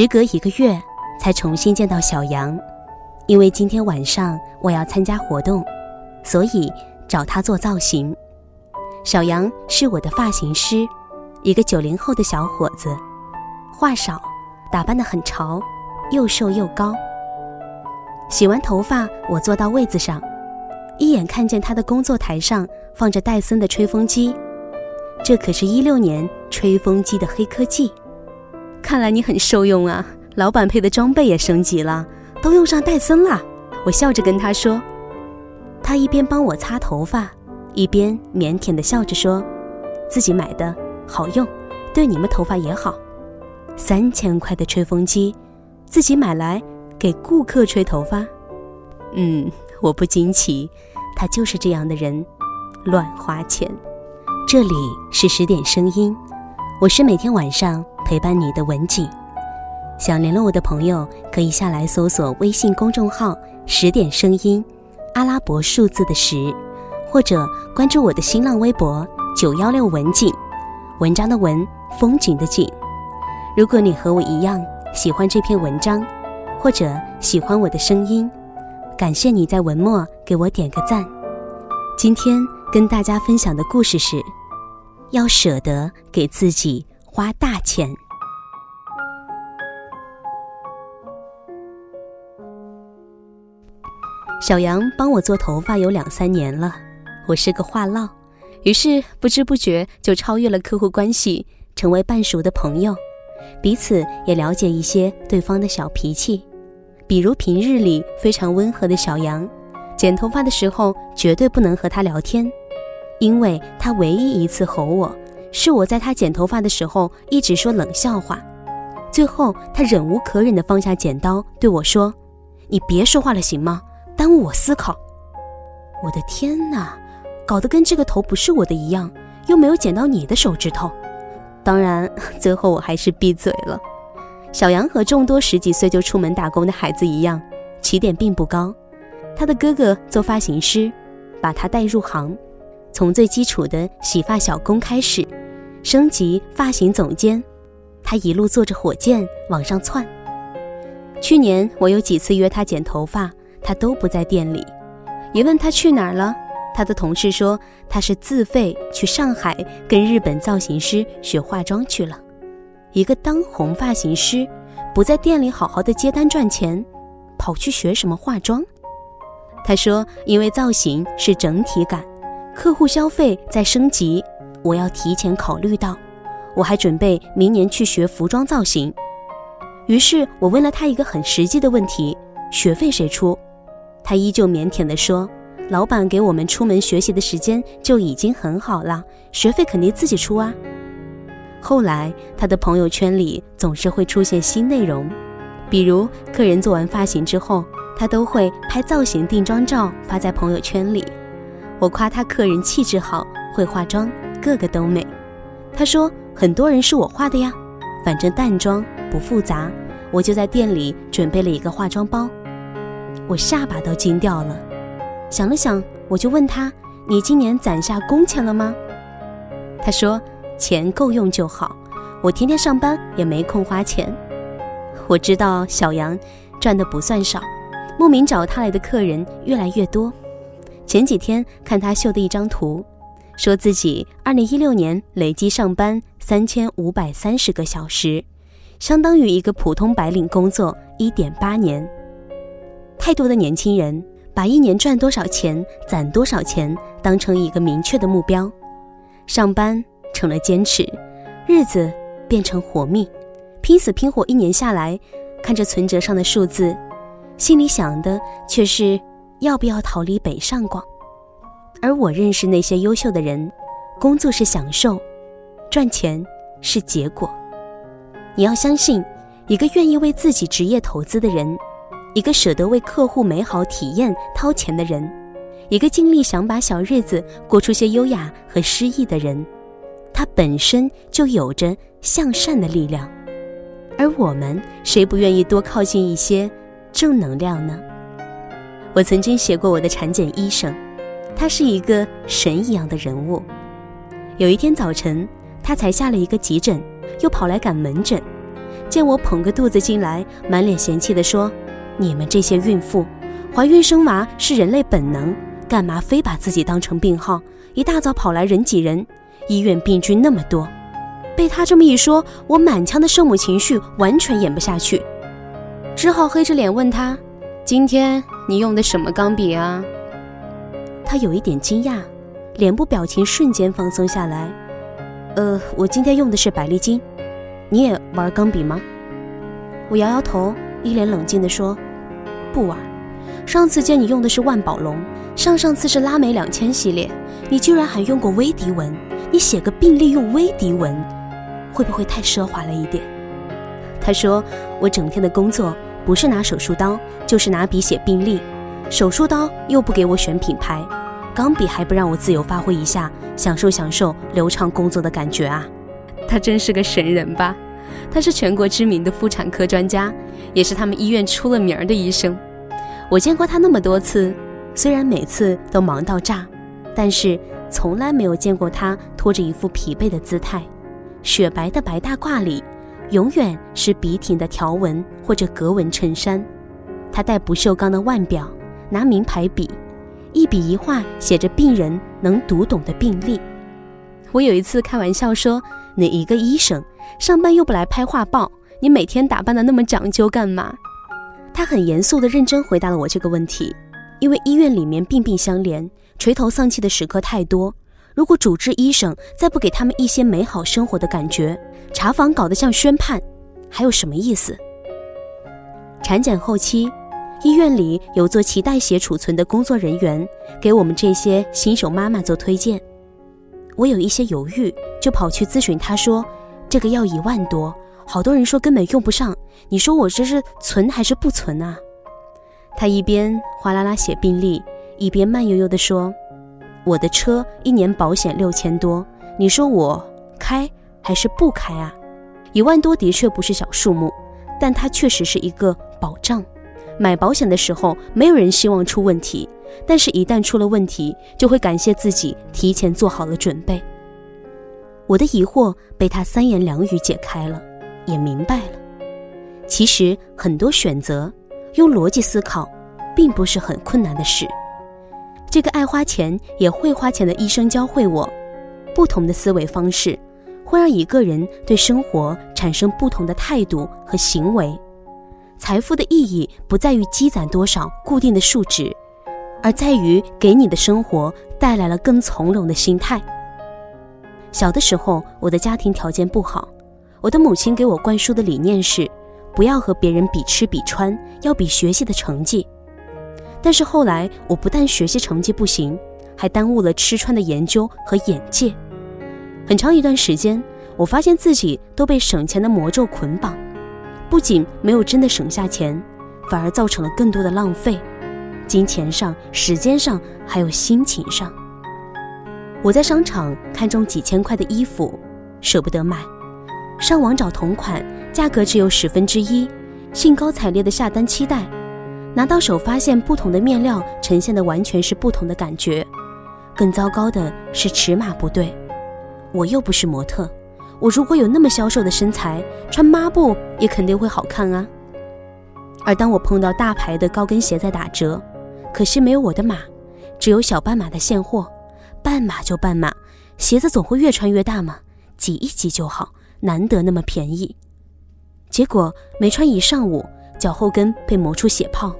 时隔一个月才重新见到小杨，因为今天晚上我要参加活动，所以找他做造型。小杨是我的发型师，一个九零后的小伙子，话少，打扮得很潮，又瘦又高。洗完头发，我坐到位子上，一眼看见他的工作台上放着戴森的吹风机，这可是一六年吹风机的黑科技。看来你很受用啊，老板配的装备也升级了，都用上戴森了。我笑着跟他说，他一边帮我擦头发，一边腼腆地笑着说，自己买的好用，对你们头发也好。三千块的吹风机，自己买来。给顾客吹头发，嗯，我不惊奇，他就是这样的人，乱花钱。这里是十点声音，我是每天晚上陪伴你的文景。想联络我的朋友，可以下来搜索微信公众号“十点声音”，阿拉伯数字的十，或者关注我的新浪微博“九幺六文景”，文章的文，风景的景。如果你和我一样喜欢这篇文章。或者喜欢我的声音，感谢你在文末给我点个赞。今天跟大家分享的故事是：要舍得给自己花大钱。小杨帮我做头发有两三年了，我是个话唠，于是不知不觉就超越了客户关系，成为半熟的朋友，彼此也了解一些对方的小脾气。比如平日里非常温和的小杨，剪头发的时候绝对不能和他聊天，因为他唯一一次吼我，是我在他剪头发的时候一直说冷笑话，最后他忍无可忍地放下剪刀对我说：“你别说话了行吗？耽误我思考。”我的天哪，搞得跟这个头不是我的一样，又没有剪到你的手指头。当然，最后我还是闭嘴了。小杨和众多十几岁就出门打工的孩子一样，起点并不高。他的哥哥做发型师，把他带入行，从最基础的洗发小工开始，升级发型总监。他一路坐着火箭往上窜。去年我有几次约他剪头发，他都不在店里。一问他去哪儿了，他的同事说他是自费去上海跟日本造型师学化妆去了。一个当红发型师，不在店里好好的接单赚钱，跑去学什么化妆？他说：“因为造型是整体感，客户消费在升级，我要提前考虑到。我还准备明年去学服装造型。”于是我问了他一个很实际的问题：“学费谁出？”他依旧腼腆地说：“老板给我们出门学习的时间就已经很好了，学费肯定自己出啊。”后来，他的朋友圈里总是会出现新内容，比如客人做完发型之后，他都会拍造型定妆照发在朋友圈里。我夸他客人气质好，会化妆，个个都美。他说很多人是我画的呀，反正淡妆不复杂，我就在店里准备了一个化妆包。我下巴都惊掉了，想了想，我就问他：“你今年攒下工钱了吗？”他说。钱够用就好，我天天上班也没空花钱。我知道小杨赚的不算少，慕名找他来的客人越来越多。前几天看他秀的一张图，说自己2016年累计上班3530个小时，相当于一个普通白领工作1.8年。太多的年轻人把一年赚多少钱、攒多少钱当成一个明确的目标，上班。成了坚持，日子变成活命，拼死拼活一年下来，看着存折上的数字，心里想的却是要不要逃离北上广。而我认识那些优秀的人，工作是享受，赚钱是结果。你要相信，一个愿意为自己职业投资的人，一个舍得为客户美好体验掏钱的人，一个尽力想把小日子过出些优雅和诗意的人。他本身就有着向善的力量，而我们谁不愿意多靠近一些正能量呢？我曾经写过我的产检医生，他是一个神一样的人物。有一天早晨，他才下了一个急诊，又跑来赶门诊，见我捧个肚子进来，满脸嫌弃地说：“你们这些孕妇，怀孕生娃是人类本能，干嘛非把自己当成病号？一大早跑来人挤人，医院病菌那么多。”被他这么一说，我满腔的圣母情绪完全演不下去，只好黑着脸问他：“今天你用的什么钢笔啊？”他有一点惊讶，脸部表情瞬间放松下来。呃，我今天用的是百利金。你也玩钢笔吗？我摇摇头，一脸冷静地说：“不玩。上次见你用的是万宝龙，上上次是拉美两千系列，你居然还用过威迪文？你写个病历用威迪文，会不会太奢华了一点？”他说：“我整天的工作不是拿手术刀，就是拿笔写病历。手术刀又不给我选品牌，钢笔还不让我自由发挥一下，享受享受流畅工作的感觉啊！”他真是个神人吧？他是全国知名的妇产科专家，也是他们医院出了名的医生。我见过他那么多次，虽然每次都忙到炸，但是从来没有见过他拖着一副疲惫的姿态。雪白的白大褂里，永远是笔挺的条纹或者格纹衬衫。他戴不锈钢的腕表，拿名牌笔，一笔一画写着病人能读懂的病历。我有一次开玩笑说。你一个医生，上班又不来拍画报，你每天打扮的那么讲究干嘛？他很严肃的认真回答了我这个问题，因为医院里面病病相连，垂头丧气的时刻太多。如果主治医生再不给他们一些美好生活的感觉，查房搞得像宣判，还有什么意思？产检后期，医院里有做脐带血储存的工作人员，给我们这些新手妈妈做推荐。我有一些犹豫，就跑去咨询他，说：“这个要一万多，好多人说根本用不上，你说我这是存还是不存啊？”他一边哗啦啦写病历，一边慢悠悠地说：“我的车一年保险六千多，你说我开还是不开啊？一万多的确不是小数目，但它确实是一个保障。买保险的时候，没有人希望出问题。”但是，一旦出了问题，就会感谢自己提前做好了准备。我的疑惑被他三言两语解开了，也明白了。其实，很多选择用逻辑思考，并不是很困难的事。这个爱花钱也会花钱的医生教会我，不同的思维方式会让一个人对生活产生不同的态度和行为。财富的意义不在于积攒多少固定的数值。而在于给你的生活带来了更从容的心态。小的时候，我的家庭条件不好，我的母亲给我灌输的理念是，不要和别人比吃比穿，要比学习的成绩。但是后来，我不但学习成绩不行，还耽误了吃穿的研究和眼界。很长一段时间，我发现自己都被省钱的魔咒捆绑，不仅没有真的省下钱，反而造成了更多的浪费。金钱上、时间上，还有心情上。我在商场看中几千块的衣服，舍不得买，上网找同款，价格只有十分之一，兴高采烈的下单期待，拿到手发现不同的面料呈现的完全是不同的感觉。更糟糕的是尺码不对，我又不是模特，我如果有那么消瘦的身材，穿抹布也肯定会好看啊。而当我碰到大牌的高跟鞋在打折，可惜没有我的码，只有小半码的现货，半码就半码，鞋子总会越穿越大嘛？挤一挤就好，难得那么便宜。结果没穿一上午，脚后跟被磨出血泡。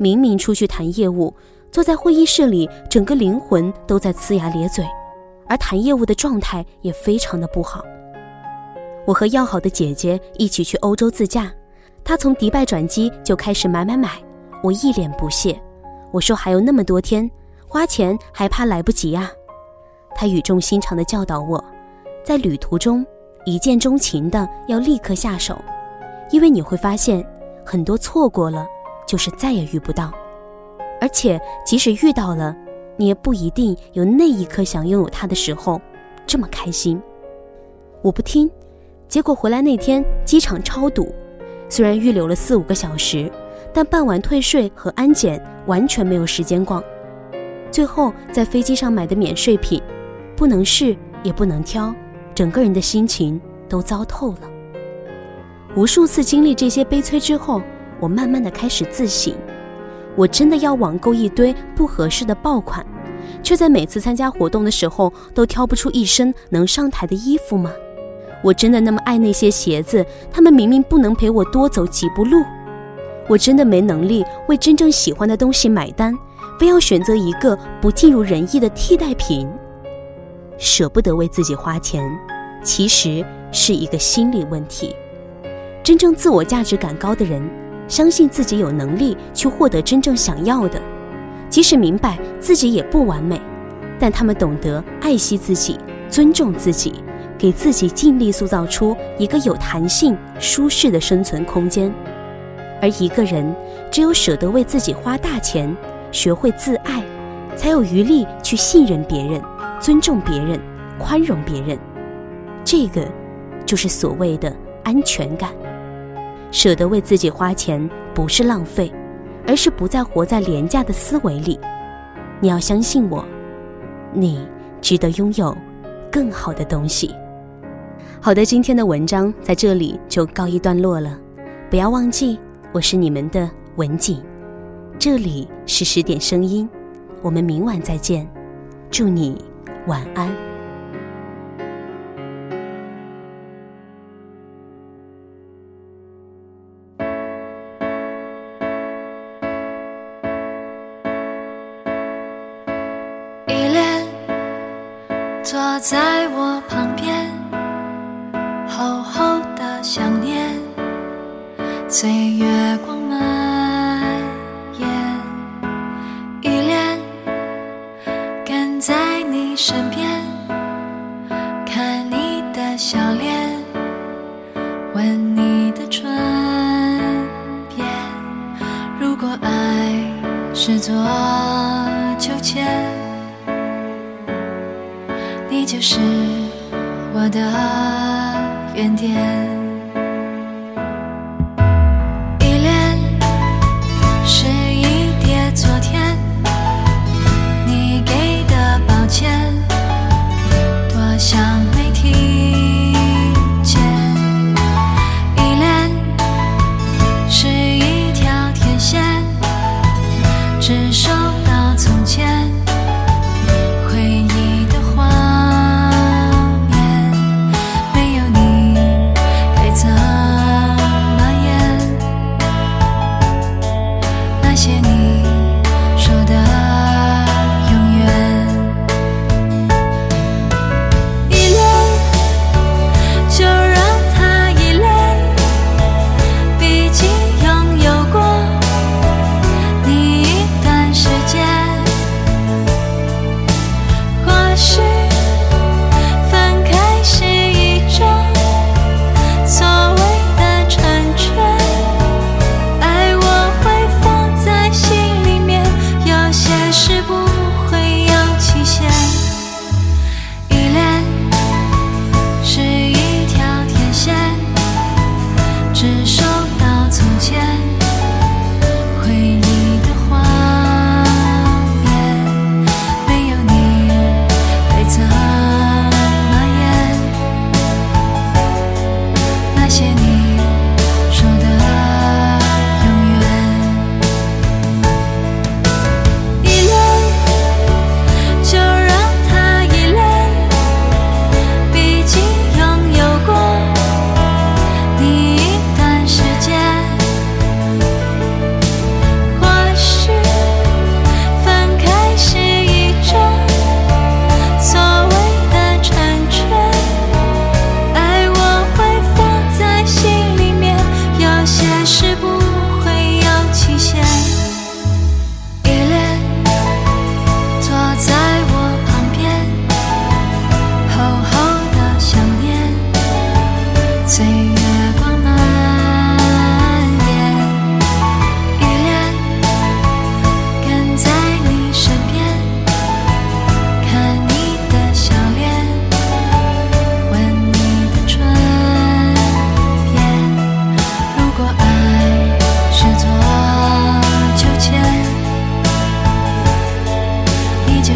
明明出去谈业务，坐在会议室里，整个灵魂都在呲牙咧嘴，而谈业务的状态也非常的不好。我和要好的姐姐一起去欧洲自驾，她从迪拜转机就开始买买买，我一脸不屑。我说还有那么多天，花钱还怕来不及啊？他语重心长地教导我，在旅途中一见钟情的要立刻下手，因为你会发现很多错过了就是再也遇不到，而且即使遇到了，你也不一定有那一刻想拥有它的时候这么开心。我不听，结果回来那天机场超堵，虽然预留了四五个小时。但办完退税和安检，完全没有时间逛。最后在飞机上买的免税品，不能试也不能挑，整个人的心情都糟透了。无数次经历这些悲催之后，我慢慢的开始自省：我真的要网购一堆不合适的爆款，却在每次参加活动的时候都挑不出一身能上台的衣服吗？我真的那么爱那些鞋子？他们明明不能陪我多走几步路。我真的没能力为真正喜欢的东西买单，非要选择一个不尽如人意的替代品。舍不得为自己花钱，其实是一个心理问题。真正自我价值感高的人，相信自己有能力去获得真正想要的，即使明白自己也不完美，但他们懂得爱惜自己，尊重自己。给自己尽力塑造出一个有弹性、舒适的生存空间，而一个人只有舍得为自己花大钱，学会自爱，才有余力去信任别人、尊重别人、宽容别人。这个就是所谓的安全感。舍得为自己花钱，不是浪费，而是不再活在廉价的思维里。你要相信我，你值得拥有更好的东西。好的，今天的文章在这里就告一段落了。不要忘记，我是你们的文景，这里是十点声音，我们明晚再见，祝你晚安。坐在我旁边。厚厚的想念，随月光蔓延，依恋跟在你身边，看你的笑脸，吻你的唇边。如果爱是座是我的原点。依恋是一叠昨天你给的抱歉多想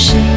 谁